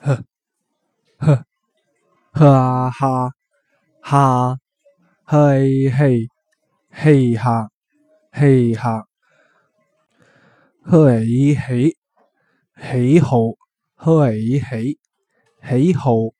呵，呵，哈哈哈，嘿嘿，嘿哈，嘿哈，嘿嘿，喜好，嘿嘿，喜好。